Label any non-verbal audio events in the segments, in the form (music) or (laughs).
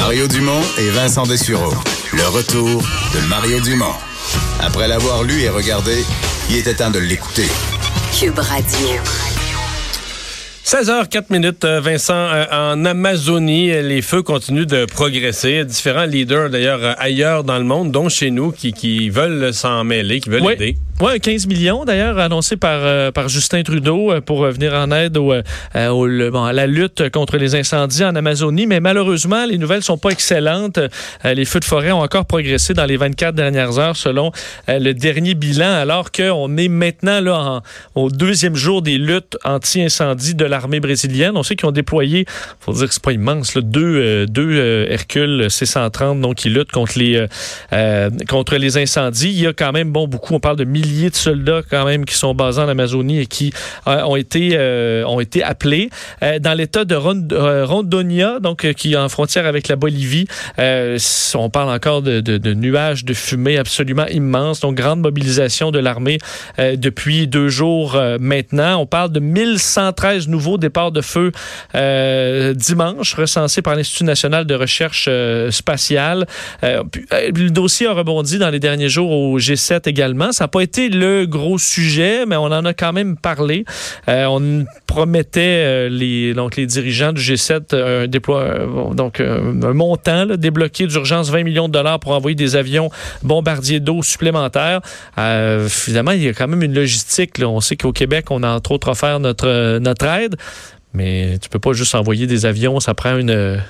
Mario Dumont et Vincent Dessureau. Le retour de Mario Dumont. Après l'avoir lu et regardé, il était temps de l'écouter. Cube Radio. 16h04 minutes, euh, Vincent, euh, en Amazonie, les feux continuent de progresser. Différents leaders, d'ailleurs, euh, ailleurs dans le monde, dont chez nous, qui, qui veulent s'en mêler, qui veulent Oui. aider. Oui, 15 millions d'ailleurs annoncés par, euh, par Justin Trudeau euh, pour euh, venir en aide au, bon, à la lutte contre les incendies en Amazonie. Mais malheureusement, les nouvelles sont pas excellentes. Les feux de forêt ont encore progressé dans les 24 dernières heures selon le dernier bilan, alors qu'on est maintenant là au deuxième jour des luttes anti-incendie de l'armée brésilienne. On sait qu'ils ont déployé, faut dire que c'est pas immense, deux, deux Hercule C-130 donc, qui luttent contre les, contre les incendies. Il y a quand même bon, beaucoup, on parle de milliers de soldats quand même qui sont basés en Amazonie et qui euh, ont, été, euh, ont été appelés. Euh, dans l'État de Rond- Rondonia, donc qui est en frontière avec la Bolivie, on parle encore de, nuages de fumée absolument immenses. Donc grande mobilisation de l'armée depuis deux jours maintenant. On parle de 1113 nouveaux départs de feu dimanche recensés par l'Institut national de recherche spatiale. Le dossier a rebondi dans les derniers jours au G7 également. Ça n'a pas été le gros sujet, mais on en a quand même parlé. Euh, on promettait euh, les donc les dirigeants du G7 euh, un déploie donc un montant débloqué d'urgence 20 millions de dollars pour envoyer des avions bombardiers d'eau supplémentaires. Finalement, il y a quand même une logistique. On sait qu'au Québec, on a entre autres offert notre notre aide, mais tu peux pas juste envoyer des avions. Ça prend une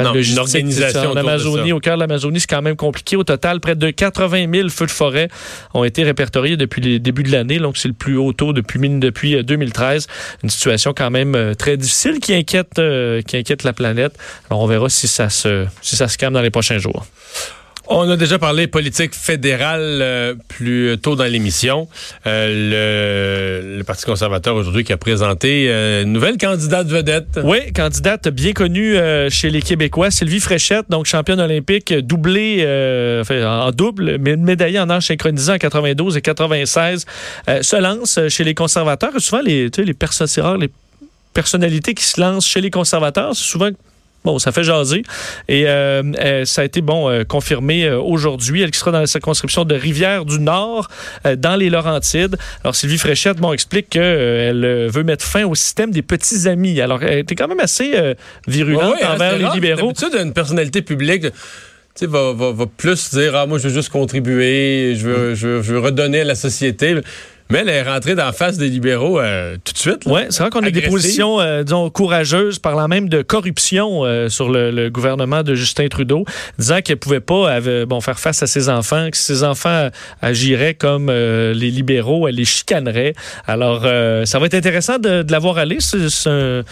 euh, Non, logistique, organisation. En de Amazonie, au cœur de l'Amazonie, c'est quand même compliqué. Au total, près de 80 000 feux de forêt ont été répertoriés depuis le début de l'année. Donc, c'est le plus haut taux depuis, depuis euh, 2013. Une situation quand même euh, très difficile qui inquiète, euh, qui inquiète la planète. Alors, on verra si ça se, si ça se calme dans les prochains jours. On a déjà parlé politique fédérale euh, plus tôt dans l'émission. Euh, le, Parti conservateur aujourd'hui qui a présenté euh, une nouvelle candidate vedette. Oui, candidate bien connue chez les Québécois, Sylvie Fréchette, donc championne olympique, doublée en double, mais médaillée en âge synchronisé en 92 et 96, euh, se lance chez les conservateurs. Souvent, les, les personnalités qui se lancent chez les conservateurs, c'est souvent Bon, ça fait jaser. Et euh, euh, ça a été bon euh, confirmé aujourd'hui. Elle qui sera dans la circonscription de Rivière-du-Nord, dans les Laurentides. Alors, Sylvie Fréchette, bon, explique qu'elle veut mettre fin au système des petits amis. Alors, elle était quand même assez euh, virulente Ouais, ouais, envers les rare. libéraux. D'habitude, une personnalité publique tu sais, va, va, va plus dire Ah, moi, je veux juste contribuer, je veux, je veux, je veux redonner à la société. Mais elle est rentrée dans la face des libéraux euh, tout de suite. Oui, c'est vrai qu'on a des positions, euh, disons, courageuses, parlant même de corruption euh, sur le, le gouvernement de Justin Trudeau, disant qu'elle pouvait pas bon, faire face à ses enfants, que ses enfants agiraient comme euh, les libéraux, elle les chicanerait. Alors, euh, ça va être intéressant de, de la voir aller. C'est c'est un-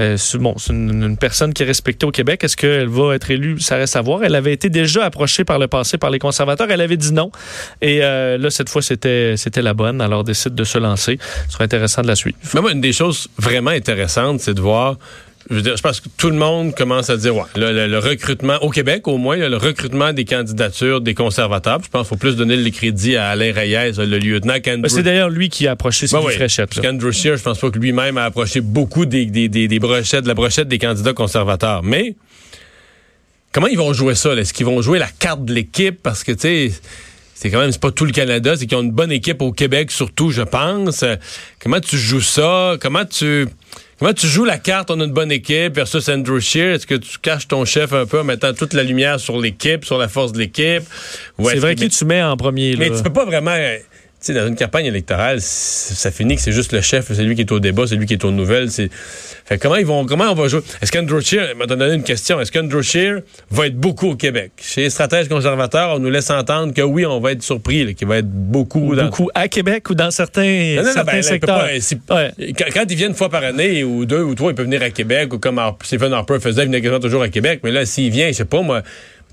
euh, bon, c'est une, personne qui est respectée au Québec. Est-ce qu'elle va être élue? Ça reste à voir. Elle avait été déjà approchée par le passé par les conservateurs. Elle avait dit non. Et euh, là, cette fois, c'était la bonne. Alors, décide de se lancer. Ce sera intéressant de la suivre. Mais une des choses vraiment intéressantes, c'est de voir. Je, veux dire, je pense que tout le monde commence à dire, ouais, le, le- le recrutement, au Québec au moins, le recrutement des candidatures des conservateurs. Je pense qu'il faut plus donner le crédit à Alain Reyes, le lieutenant qu'Andrew. Ben, C'est d'ailleurs lui qui a approché Sylvie Ouais, ouais. Fréchette. Parce qu'Andrew Scheer, je pense pas que lui-même a approché beaucoup des, des, des, des brochettes, de la brochette des candidats conservateurs. Mais comment ils vont jouer ça? Est-ce qu'ils vont jouer la carte de l'équipe? Parce que, tu sais, c'est quand même, c'est pas tout le Canada, c'est qu'ils ont une bonne équipe au Québec, surtout, je pense. Euh, Comment tu joues ça? Comment tu. Comment tu joues la carte, on a une bonne équipe versus Andrew Scheer? Est-ce que tu caches ton chef un peu en mettant toute la lumière sur l'équipe, sur la force de l'équipe? C'est vrai que- qui tu mets en premier. mais là? tu peux pas vraiment. Sais, dans une campagne électorale, ça finit que c'est juste le chef, c'est lui qui est au débat, c'est lui qui est aux nouvelles. C'est... Fait comment ils vont, comment on va jouer? Est-ce qu'Andrew Scheer, m'a donné une question, est-ce qu'Andrew Scheer va être beaucoup au Québec? Chez les stratèges conservateurs, on nous laisse entendre que oui, on va être surpris, qu'il va être beaucoup. Beaucoup à Québec ou dans certains, certains ben, secteurs. quand, ils viennent une fois par année, ou deux ou trois, ils peuvent venir à Québec, ou comme Stephen Harper faisait, il venait toujours à Québec. Mais là, s'il vient, je sais pas, moi,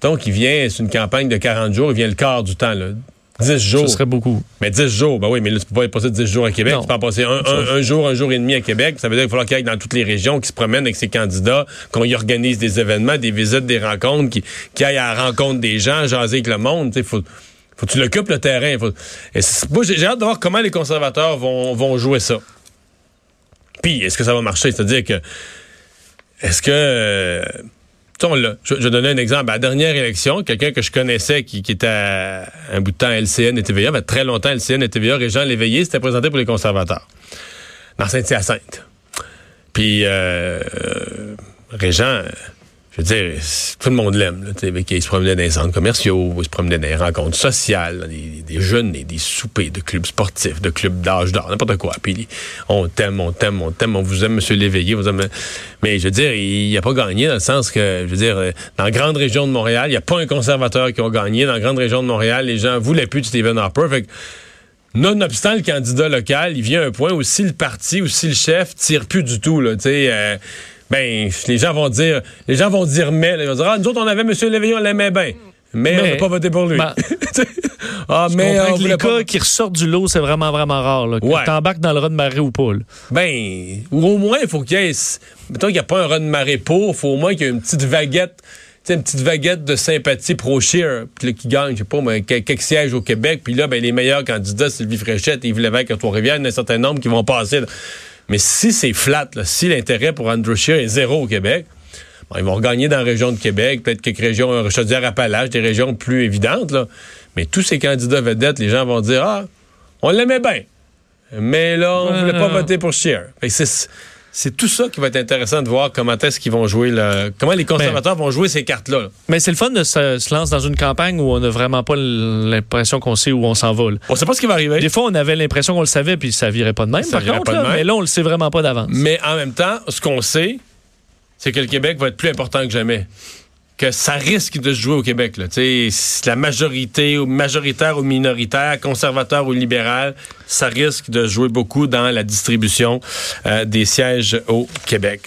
donc il vient, c'est une campagne de 40 jours, il vient le quart du temps, là. 10 jours. Ce serait beaucoup. Mais 10 jours, ben oui, mais là, tu peux pas passer 10 jours à Québec. Tu peux en passer un, jour, un jour et demi à Québec. Ça veut dire qu'il va falloir qu'il aille dans toutes les régions, qu'il se promène avec ses candidats, qu'on y organise des événements, des visites, des rencontres, qu'il qu aille à la rencontre des gens, jaser avec le monde. Il faut, faut que tu l'occupes le terrain. moi, j'ai hâte de voir comment les conservateurs vont, vont jouer ça. Puis, est-ce que ça va marcher? C'est-à-dire que, est-ce que... Euh, je, je donner un exemple. À la dernière élection, quelqu'un que je connaissais qui, était un bout de temps LCN et TVA, très longtemps LCN et TVA, Régent Léveillé, s'était présenté pour les conservateurs dans Saint-Hyacinthe. Puis euh, euh Régent je veux dire, tout le monde l'aime. Il se promenait dans les centres commerciaux, il se promenait dans les rencontres sociales, des, des, soupers de clubs sportifs, de clubs d'âge d'or, n'importe quoi. Puis on t'aime, on t'aime, on t'aime, on vous aime, Monsieur Léveillé. Vous aime. Mais je veux dire, il n'a pas gagné dans le sens que, je veux dire, dans la grande région de Montréal, il n'y a pas un conservateur qui a gagné. Dans la grande région de Montréal, les gens voulaient plus de Stephen Harper. Fait nonobstant le candidat local, il vient à un point où si le parti ou si le chef tire plus du tout, là, tu sais. Euh, ben, les gens vont dire, les gens vont dire mais, ils vont dire, ah, nous autres, on avait M. Léveillon, on l'aimait bien. Mais, on n'a pas voté pour lui. (laughs) ah, mais les cas qui ressortent du lot, c'est vraiment, vraiment rare. Là, ouais. t'embarques dans le run de marée ou pas. Ben, ou au moins, il faut qu'il y ait. Mettons qu'il n'y a pas un run de marée pour, il faut au moins qu'il y ait une petite vaguette. une petite vaguette de sympathie pro-Shear qui gagne, je sais pas, mais, quelques sièges au Québec. Puis là, ben, les meilleurs candidats, Sylvie Fréchette et Yves Lévesque à Trois-Rivières, il y en a un certain nombre qui vont passer. Mais si c'est flat, si l'intérêt pour Andrew Scheer est zéro au Québec, ils vont regagner dans la région de Québec, peut-être quelques régions, euh, Chaudière-Appalaches, des régions plus évidentes. Là. Mais tous ces candidats vedettes, les gens vont dire Ah, on l'aimait bien. Mais là, on ne voulait pas voter pour Scheer. C'est c'est tout ça qui va être intéressant de voir comment est-ce qu'ils vont jouer, le, comment les conservateurs vont jouer ces cartes-là. Mais c'est le fun de se, lancer dans une campagne où on n'a vraiment pas l'impression qu'on sait où on s'en va. On sait pas ce qui va arriver. Des fois, on avait l'impression qu'on le savait, puis ça virait pas de même. par contre, mais là, on le sait vraiment pas d'avance. Mais en même temps, ce qu'on sait, c'est que le Québec va être plus important que jamais que ça risque de se jouer au Québec. Là. La majorité, majoritaire ou minoritaire, conservateur ou libéral, ça risque de jouer beaucoup dans la distribution euh, des sièges au Québec.